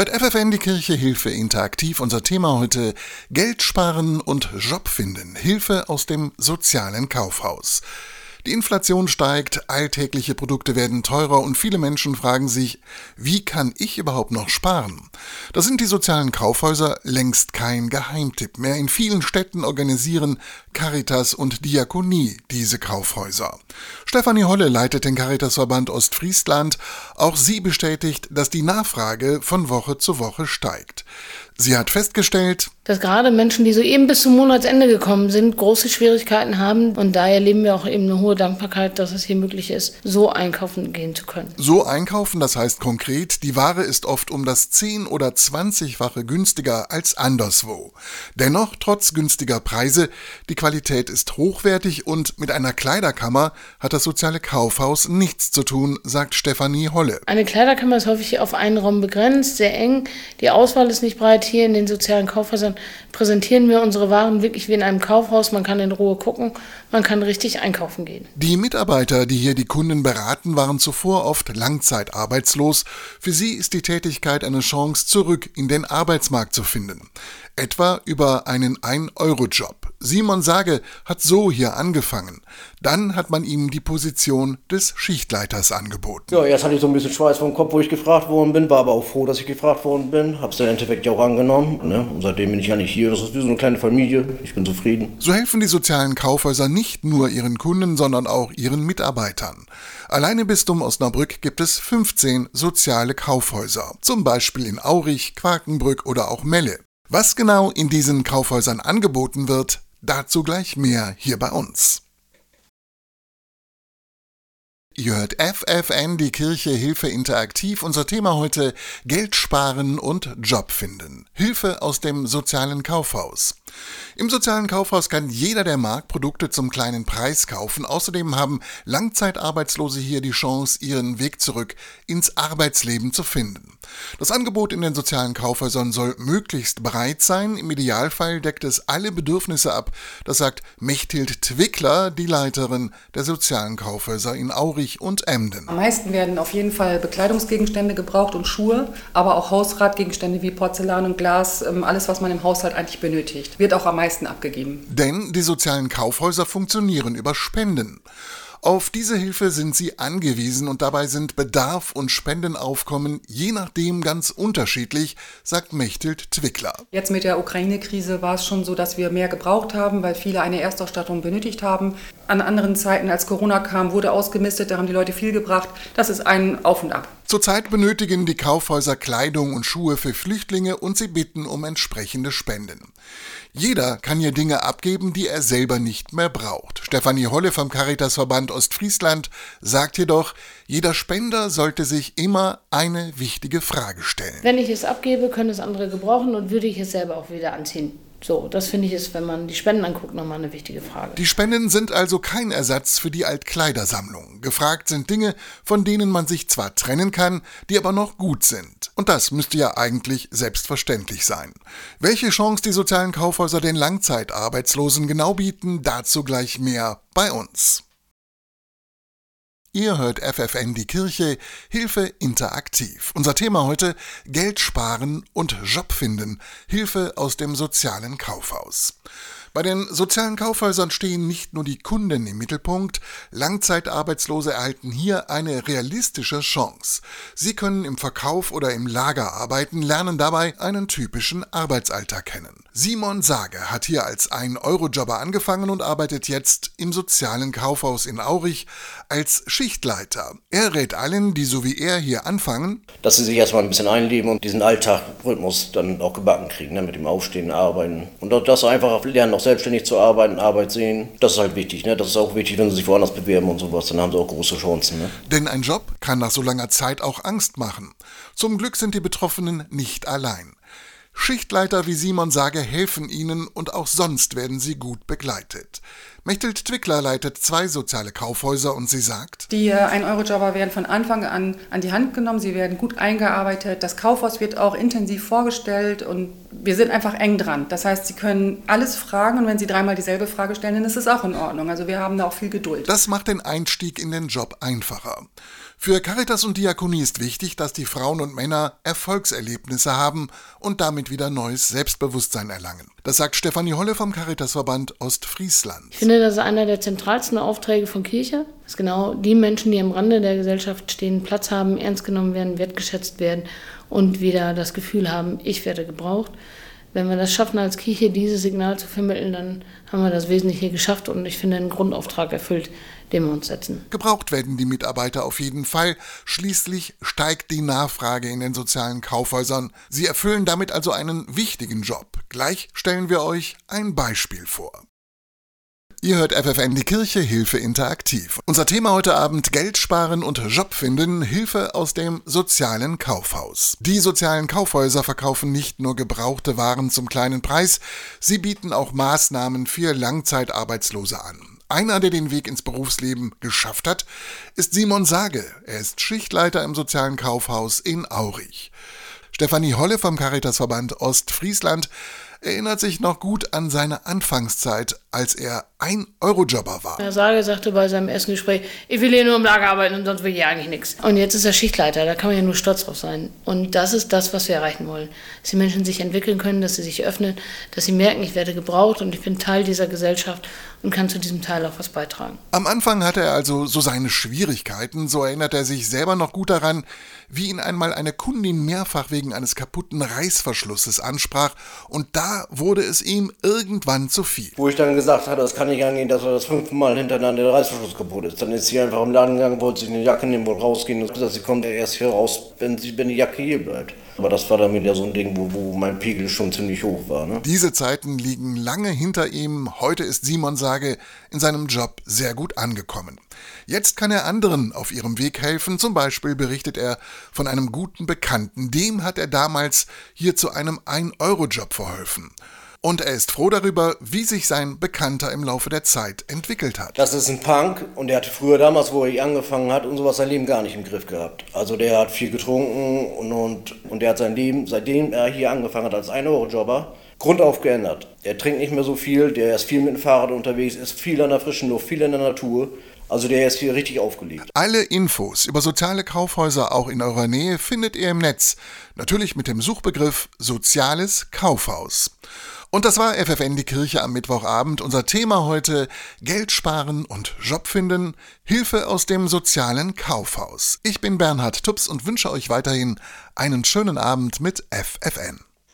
hört FFN die Kirche Hilfe interaktiv. Unser Thema heute Geld sparen und Job finden. Hilfe aus dem sozialen Kaufhaus. Die Inflation steigt, alltägliche Produkte werden teurer und viele Menschen fragen sich, wie kann ich überhaupt noch sparen? Da sind die sozialen Kaufhäuser längst kein Geheimtipp mehr. In vielen Städten organisieren Caritas und Diakonie diese Kaufhäuser. Stefanie Holle leitet den Caritasverband Ostfriesland. Auch sie bestätigt, dass die Nachfrage von Woche zu Woche steigt. Sie hat festgestellt, dass gerade Menschen, die so eben bis zum Monatsende gekommen sind, große Schwierigkeiten haben. Und daher leben wir auch eben eine hohe Dankbarkeit, dass es hier möglich ist, so einkaufen gehen zu können. So einkaufen, das heißt konkret, die Ware ist oft um das 10 oder 20-fache günstiger als anderswo. Dennoch, trotz günstiger Preise, die Qualität ist hochwertig und mit einer Kleiderkammer hat das soziale Kaufhaus nichts zu tun, sagt Stefanie Holle. Eine Kleiderkammer ist häufig auf einen Raum begrenzt, sehr eng. Die Auswahl ist nicht breit hier in den sozialen Kaufhäusern präsentieren wir unsere Waren wirklich wie in einem Kaufhaus. Man kann in Ruhe gucken, man kann richtig einkaufen gehen. Die Mitarbeiter, die hier die Kunden beraten, waren zuvor oft langzeitarbeitslos. Für sie ist die Tätigkeit eine Chance, zurück in den Arbeitsmarkt zu finden. Etwa über einen 1-Euro-Job. Simon Sage hat so hier angefangen. Dann hat man ihm die Position des Schichtleiters angeboten. Ja, erst hatte ich so ein bisschen Schweiß vom Kopf, wo ich gefragt worden bin, war aber auch froh, dass ich gefragt worden bin. Hab's dann im Endeffekt ja auch angenommen. Ne? Und seitdem bin ich ja nicht hier. Das ist wie so eine kleine Familie. Ich bin zufrieden. So helfen die sozialen Kaufhäuser nicht nur ihren Kunden, sondern auch ihren Mitarbeitern. Allein im Bistum Osnabrück gibt es 15 soziale Kaufhäuser. Zum Beispiel in Aurich, Quakenbrück oder auch Melle. Was genau in diesen Kaufhäusern angeboten wird, Dazu gleich mehr hier bei uns. Ihr hört FFN, die Kirche Hilfe Interaktiv. Unser Thema heute Geld sparen und Job finden. Hilfe aus dem sozialen Kaufhaus. Im sozialen Kaufhaus kann jeder, der mag, Produkte zum kleinen Preis kaufen. Außerdem haben Langzeitarbeitslose hier die Chance, ihren Weg zurück ins Arbeitsleben zu finden. Das Angebot in den sozialen Kaufhäusern soll möglichst breit sein. Im Idealfall deckt es alle Bedürfnisse ab. Das sagt Mechthild Twickler, die Leiterin der sozialen Kaufhäuser in Aurich und Emden. Am meisten werden auf jeden Fall Bekleidungsgegenstände gebraucht und Schuhe, aber auch Hausratgegenstände wie Porzellan und Glas, ähm, alles, was man im Haushalt eigentlich benötigt wird auch am meisten abgegeben. Denn die sozialen Kaufhäuser funktionieren über Spenden. Auf diese Hilfe sind sie angewiesen und dabei sind Bedarf und Spendenaufkommen je nachdem ganz unterschiedlich, sagt Mechthild Twickler. Jetzt mit der Ukraine-Krise war es schon so, dass wir mehr gebraucht haben, weil viele eine Erstausstattung benötigt haben. An anderen Zeiten, als Corona kam, wurde ausgemistet, da haben die Leute viel gebracht. Das ist ein Auf und Ab. Zurzeit benötigen die Kaufhäuser Kleidung und Schuhe für Flüchtlinge und sie bitten um entsprechende Spenden. Jeder kann hier Dinge abgeben, die er selber nicht mehr braucht. Stefanie Holle vom Caritasverband Ostfriesland sagt jedoch, jeder Spender sollte sich immer eine wichtige Frage stellen. Wenn ich es abgebe, können es andere gebrauchen und würde ich es selber auch wieder anziehen. So, das finde ich ist, wenn man die Spenden anguckt, nochmal eine wichtige Frage. Die Spenden sind also kein Ersatz für die Altkleidersammlung. Gefragt sind Dinge, von denen man sich zwar trennen kann, die aber noch gut sind. Und das müsste ja eigentlich selbstverständlich sein. Welche Chance die sozialen Kaufhäuser den Langzeitarbeitslosen genau bieten, dazu gleich mehr bei uns. Ihr hört FFN die Kirche, Hilfe interaktiv. Unser Thema heute Geld sparen und Job finden, Hilfe aus dem sozialen Kaufhaus. Bei den sozialen Kaufhäusern stehen nicht nur die Kunden im Mittelpunkt, Langzeitarbeitslose erhalten hier eine realistische Chance. Sie können im Verkauf oder im Lager arbeiten, lernen dabei einen typischen Arbeitsalltag kennen. Simon Sage hat hier als 1-Euro-Jobber angefangen und arbeitet jetzt im sozialen Kaufhaus in Aurich als Schichtleiter. Er rät allen, die so wie er hier anfangen, dass sie sich erstmal ein bisschen einleben und diesen Alltagrhythmus dann auch gebacken kriegen, ne, mit dem Aufstehen, Arbeiten. Und das einfach lernen, auch selbstständig zu arbeiten, Arbeit sehen. Das ist halt wichtig. Ne? Das ist auch wichtig, wenn sie sich woanders bewerben und sowas, dann haben sie auch große Chancen. Ne? Denn ein Job kann nach so langer Zeit auch Angst machen. Zum Glück sind die Betroffenen nicht allein. Schichtleiter wie Simon Sage helfen ihnen und auch sonst werden sie gut begleitet. Mechthild Twickler leitet zwei soziale Kaufhäuser und sie sagt, Die 1-Euro-Jobber werden von Anfang an an die Hand genommen, sie werden gut eingearbeitet, das Kaufhaus wird auch intensiv vorgestellt und wir sind einfach eng dran. Das heißt, sie können alles fragen und wenn sie dreimal dieselbe Frage stellen, dann ist es auch in Ordnung. Also wir haben da auch viel Geduld. Das macht den Einstieg in den Job einfacher. Für Caritas und Diakonie ist wichtig, dass die Frauen und Männer Erfolgserlebnisse haben und damit wieder neues Selbstbewusstsein erlangen. Das sagt Stefanie Holle vom Caritasverband Ostfriesland. Ich finde, das ist einer der zentralsten Aufträge von Kirche, dass genau die Menschen, die am Rande der Gesellschaft stehen, Platz haben, ernst genommen werden, wertgeschätzt werden und wieder das Gefühl haben, ich werde gebraucht. Wenn wir das schaffen, als Kirche dieses Signal zu vermitteln, dann haben wir das Wesentliche geschafft und ich finde einen Grundauftrag erfüllt, den wir uns setzen. Gebraucht werden die Mitarbeiter auf jeden Fall. Schließlich steigt die Nachfrage in den sozialen Kaufhäusern. Sie erfüllen damit also einen wichtigen Job. Gleich stellen wir euch ein Beispiel vor. Ihr hört FFN die Kirche Hilfe interaktiv. Unser Thema heute Abend Geld sparen und Job finden, Hilfe aus dem sozialen Kaufhaus. Die sozialen Kaufhäuser verkaufen nicht nur gebrauchte Waren zum kleinen Preis, sie bieten auch Maßnahmen für Langzeitarbeitslose an. Einer, der den Weg ins Berufsleben geschafft hat, ist Simon Sage. Er ist Schichtleiter im sozialen Kaufhaus in Aurich. Stefanie Holle vom Caritasverband Ostfriesland erinnert sich noch gut an seine Anfangszeit, als er ein Eurojobber war. Herr Sage sagte bei seinem ersten Gespräch, ich will hier nur im Lager arbeiten und sonst will ich eigentlich nichts. Und jetzt ist er Schichtleiter, da kann man ja nur stolz drauf sein. Und das ist das, was wir erreichen wollen. Dass die Menschen sich entwickeln können, dass sie sich öffnen, dass sie merken, ich werde gebraucht und ich bin Teil dieser Gesellschaft und kann zu diesem Teil auch was beitragen. Am Anfang hatte er also so seine Schwierigkeiten, so erinnert er sich selber noch gut daran, wie ihn einmal eine Kundin mehrfach wegen eines kaputten Reißverschlusses ansprach und da wurde es ihm irgendwann zu viel. Wo ich dann gesagt hatte, das kann nicht angehen, dass er das fünfmal hintereinander der Reißverschluss kaputt ist. Dann ist sie einfach im Laden gegangen, wollte sich eine Jacke nehmen, wollte rausgehen und gesagt, sie kommt erst hier raus, wenn, sie, wenn die Jacke hier bleibt. Aber das war dann wieder so ein Ding, wo, wo mein Pegel schon ziemlich hoch war. Ne? Diese Zeiten liegen lange hinter ihm. Heute ist Simon Sage in seinem Job sehr gut angekommen. Jetzt kann er anderen auf ihrem Weg helfen. Zum Beispiel berichtet er von einem guten Bekannten. Dem hat er damals hier zu einem 1-Euro-Job verholfen. Und er ist froh darüber, wie sich sein Bekannter im Laufe der Zeit entwickelt hat. Das ist ein Punk und der hatte früher damals, wo er angefangen hat und sowas sein Leben gar nicht im Griff gehabt. Also der hat viel getrunken und, und, und der hat sein Leben, seitdem er hier angefangen hat als 1-Euro-Jobber, grundauf geändert. Er trinkt nicht mehr so viel, der ist viel mit dem Fahrrad unterwegs, ist viel an der frischen Luft, viel in der Natur. Also der ist hier richtig aufgelegt. Alle Infos über soziale Kaufhäuser auch in eurer Nähe findet ihr im Netz. Natürlich mit dem Suchbegriff Soziales Kaufhaus. Und das war FFN die Kirche am Mittwochabend. Unser Thema heute Geld sparen und Job finden, Hilfe aus dem sozialen Kaufhaus. Ich bin Bernhard Tups und wünsche euch weiterhin einen schönen Abend mit FFN.